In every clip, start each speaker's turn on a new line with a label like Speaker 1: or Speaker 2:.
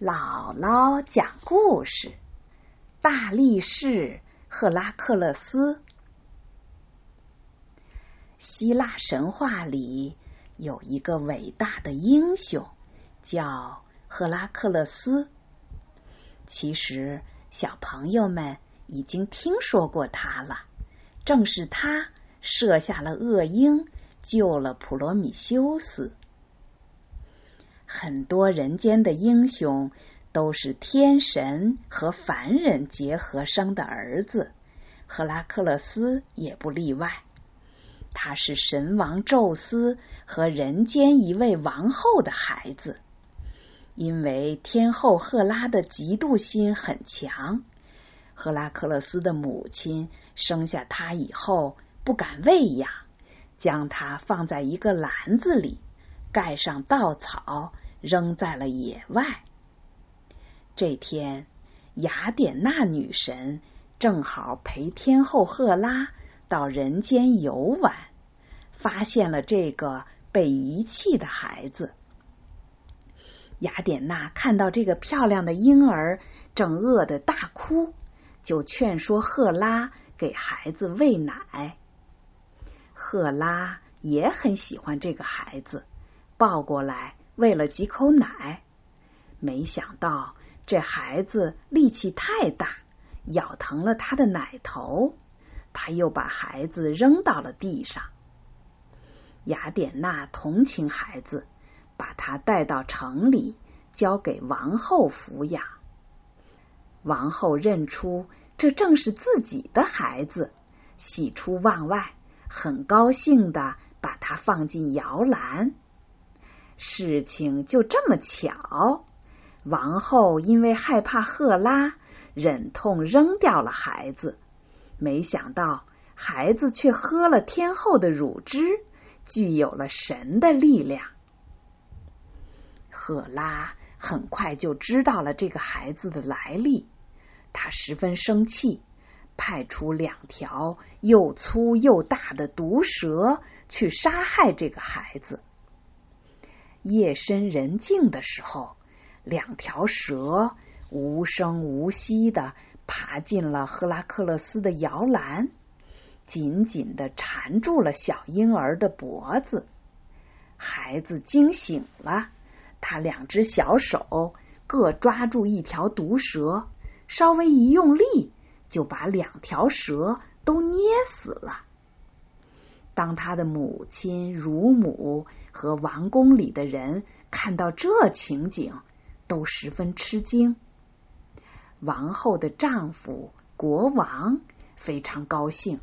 Speaker 1: 姥姥讲故事：大力士赫拉克勒斯。希腊神话里有一个伟大的英雄，叫赫拉克勒斯。其实，小朋友们已经听说过他了。正是他射下了恶鹰，救了普罗米修斯。很多人间的英雄都是天神和凡人结合生的儿子，赫拉克勒斯也不例外。他是神王宙斯和人间一位王后的孩子。因为天后赫拉的嫉妒心很强，赫拉克勒斯的母亲生下他以后不敢喂养，将他放在一个篮子里，盖上稻草。扔在了野外。这天，雅典娜女神正好陪天后赫拉到人间游玩，发现了这个被遗弃的孩子。雅典娜看到这个漂亮的婴儿正饿得大哭，就劝说赫拉给孩子喂奶。赫拉也很喜欢这个孩子，抱过来。喂了几口奶，没想到这孩子力气太大，咬疼了他的奶头。他又把孩子扔到了地上。雅典娜同情孩子，把他带到城里，交给王后抚养。王后认出这正是自己的孩子，喜出望外，很高兴的把他放进摇篮。事情就这么巧，王后因为害怕赫拉，忍痛扔掉了孩子。没想到孩子却喝了天后的乳汁，具有了神的力量。赫拉很快就知道了这个孩子的来历，他十分生气，派出两条又粗又大的毒蛇去杀害这个孩子。夜深人静的时候，两条蛇无声无息的爬进了赫拉克勒斯的摇篮，紧紧的缠住了小婴儿的脖子。孩子惊醒了，他两只小手各抓住一条毒蛇，稍微一用力，就把两条蛇都捏死了。当他的母亲、乳母和王宫里的人看到这情景，都十分吃惊。王后的丈夫国王非常高兴，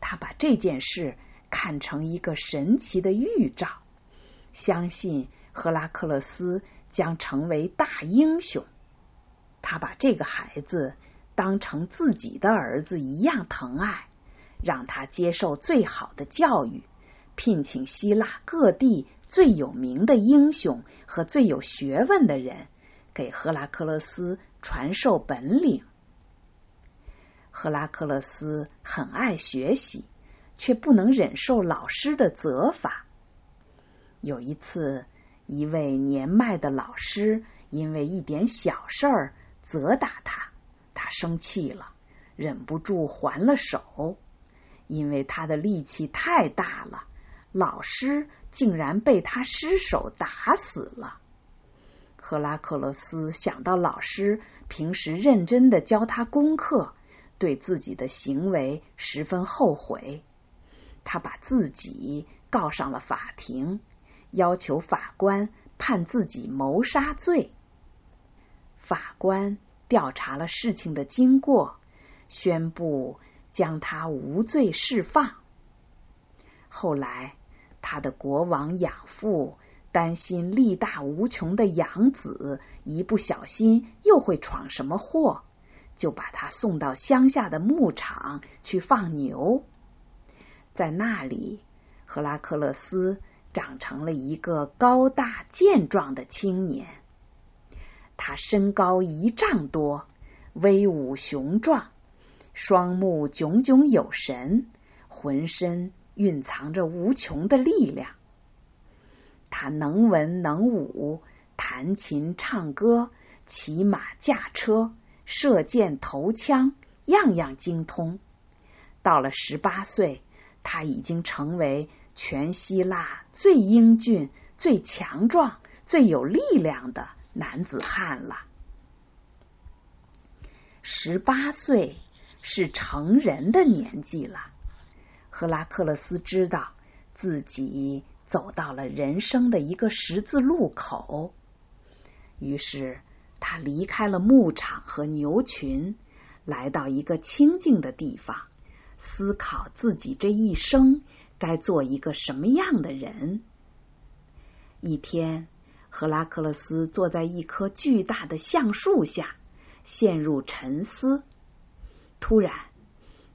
Speaker 1: 他把这件事看成一个神奇的预兆，相信赫拉克勒斯将成为大英雄。他把这个孩子当成自己的儿子一样疼爱。让他接受最好的教育，聘请希腊各地最有名的英雄和最有学问的人，给赫拉克勒斯传授本领。赫拉克勒斯很爱学习，却不能忍受老师的责罚。有一次，一位年迈的老师因为一点小事儿责打他，他生气了，忍不住还了手。因为他的力气太大了，老师竟然被他失手打死了。赫拉克勒斯想到老师平时认真的教他功课，对自己的行为十分后悔。他把自己告上了法庭，要求法官判自己谋杀罪。法官调查了事情的经过，宣布。将他无罪释放。后来，他的国王养父担心力大无穷的养子一不小心又会闯什么祸，就把他送到乡下的牧场去放牛。在那里，赫拉克勒斯长成了一个高大健壮的青年。他身高一丈多，威武雄壮。双目炯炯有神，浑身蕴藏着无穷的力量。他能文能武，弹琴唱歌，骑马驾车、射箭投枪，样样精通。到了十八岁，他已经成为全希腊最英俊、最强壮、最有力量的男子汉了。十八岁是成人的年纪了。赫拉克勒斯知道自己走到了人生的一个十字路口，于是他离开了牧场和牛群，来到一个清静的地方，思考自己这一生该做一个什么样的人。一天，赫拉克勒斯坐在一棵巨大的橡树下，陷入沉思。突然，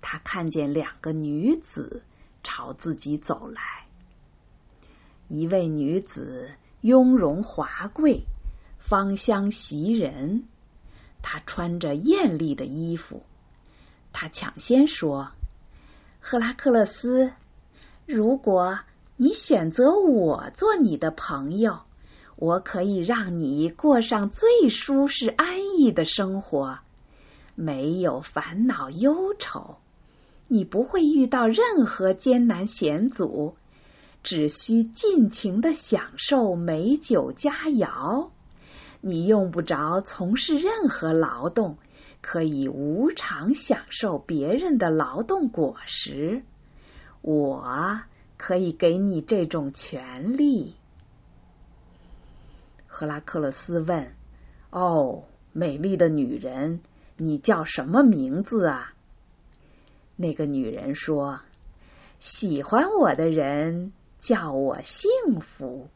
Speaker 1: 他看见两个女子朝自己走来，一位女子雍容华贵，芳香袭人，她穿着艳丽的衣服。她抢先说：“赫拉克勒斯，如果你选择我做你的朋友，我可以让你过上最舒适安逸的生活，没有烦恼忧愁。”你不会遇到任何艰难险阻，只需尽情的享受美酒佳肴。你用不着从事任何劳动，可以无偿享受别人的劳动果实。我可以给你这种权利。赫拉克勒斯问：“哦，美丽的女人，你叫什么名字啊？”那个女人说：“喜欢我的人叫我幸福，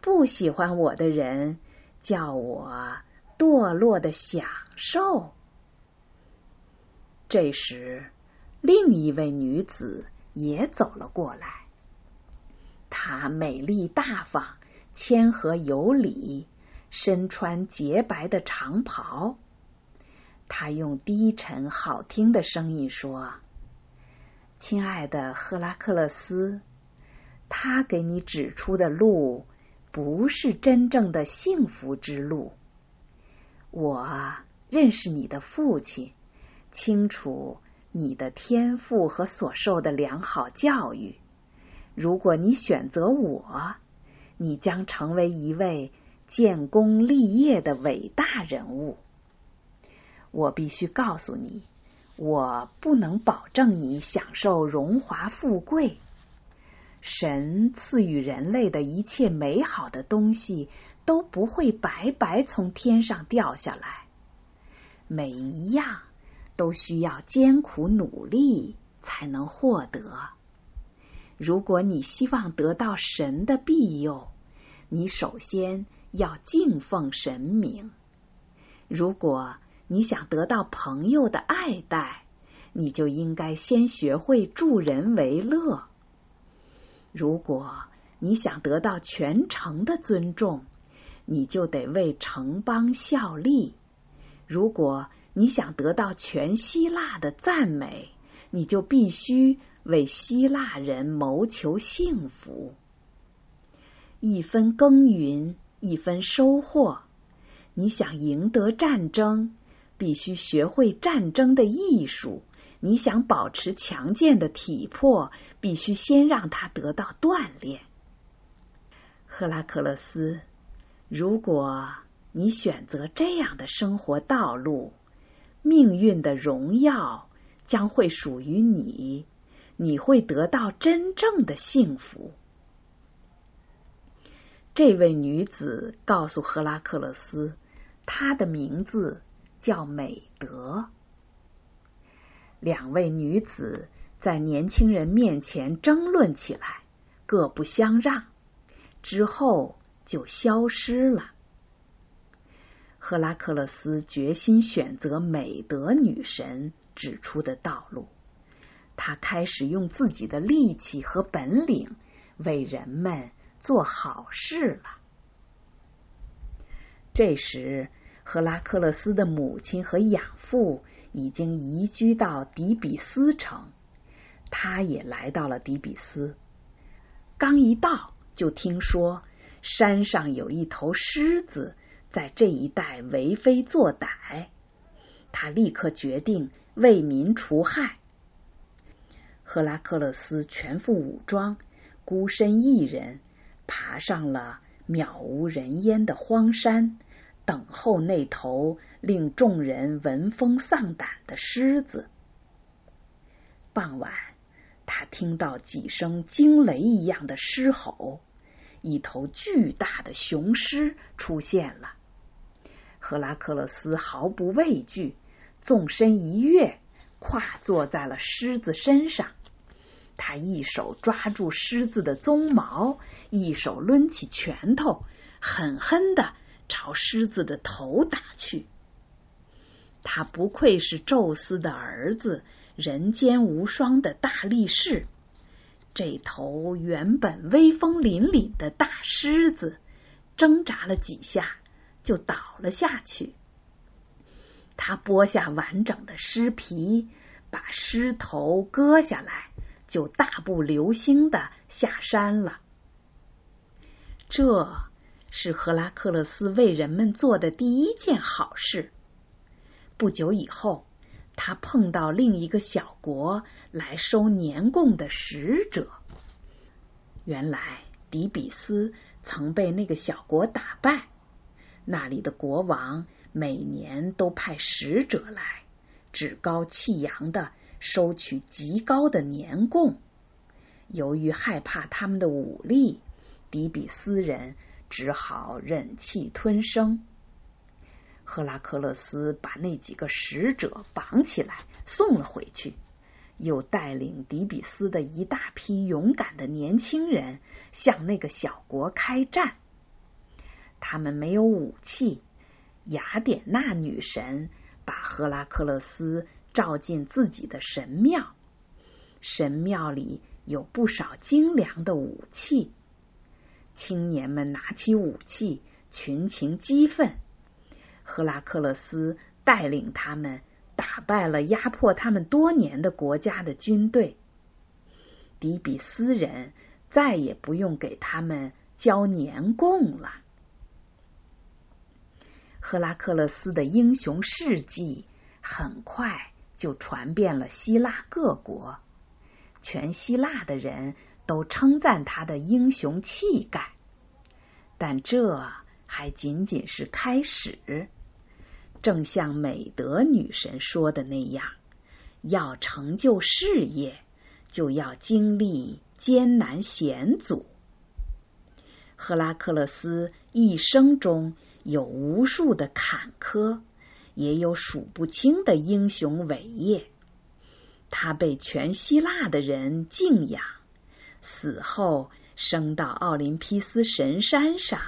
Speaker 1: 不喜欢我的人叫我堕落的享受。”这时，另一位女子也走了过来。她美丽大方、谦和有礼，身穿洁白的长袍。他用低沉好听的声音说。亲爱的赫拉克勒斯，他给你指出的路不是真正的幸福之路。我认识你的父亲，清楚你的天赋和所受的良好教育。如果你选择我，你将成为一位建功立业的伟大人物。我必须告诉你。我不能保证你享受荣华富贵。神赐予人类的一切美好的东西都不会白白从天上掉下来，每一样都需要艰苦努力才能获得。如果你希望得到神的庇佑，你首先要敬奉神明。如果你想得到朋友的爱戴，你就应该先学会助人为乐。如果你想得到全城的尊重，你就得为城邦效力。如果你想得到全希腊的赞美，你就必须为希腊人谋求幸福。一分耕耘一分收获。你想赢得战争？必须学会战争的艺术。你想保持强健的体魄，必须先让他得到锻炼。赫拉克勒斯，如果你选择这样的生活道路，命运的荣耀将会属于你，你会得到真正的幸福。这位女子告诉赫拉克勒斯，她的名字。叫美德。两位女子在年轻人面前争论起来，各不相让，之后就消失了。赫拉克勒斯决心选择美德女神指出的道路，他开始用自己的力气和本领为人们做好事了。这时。赫拉克勒斯的母亲和养父已经移居到底比斯城，他也来到了底比斯。刚一到，就听说山上有一头狮子在这一带为非作歹。他立刻决定为民除害。赫拉克勒斯全副武装，孤身一人，爬上了渺无人烟的荒山，等候那头令众人闻风丧胆的狮子。傍晚，他听到几声惊雷一样的狮吼，一头巨大的雄狮出现了。赫拉克勒斯毫不畏惧，纵身一跃，跨坐在了狮子身上。他一手抓住狮子的鬃毛，一手抡起拳头，狠狠的朝狮子的头打去。他不愧是宙斯的儿子，人间无双的大力士。这头原本威风凛凛的大狮子，挣扎了几下，就倒了下去。他剥下完整的狮皮，把狮头割下来。就大步流星的下山了。这是赫拉克勒斯为人们做的第一件好事。不久以后，他碰到另一个小国来收年贡的使者。原来，迪比斯曾被那个小国打败，那里的国王每年都派使者来，趾高气扬的。收取极高的年贡，由于害怕他们的武力，底比斯人只好忍气吞声。赫拉克勒斯把那几个使者绑起来送了回去，又带领底比斯的一大批勇敢的年轻人向那个小国开战。他们没有武器，雅典娜女神把赫拉克勒斯。照进自己的神庙，神庙里有不少精良的武器。青年们拿起武器，群情激愤。赫拉克勒斯带领他们打败了压迫他们多年的国家的军队。底比斯人再也不用给他们交年贡了。赫拉克勒斯的英雄事迹很快。就传遍了希腊各国，全希腊的人都称赞他的英雄气概。但这还仅仅是开始。正像美德女神说的那样，要成就事业，就要经历艰难险阻。赫拉克勒斯一生中有无数的坎坷。也有数不清的英雄伟业，他被全希腊的人敬仰。死后升到奥林匹斯神山上，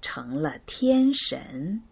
Speaker 1: 成了天神。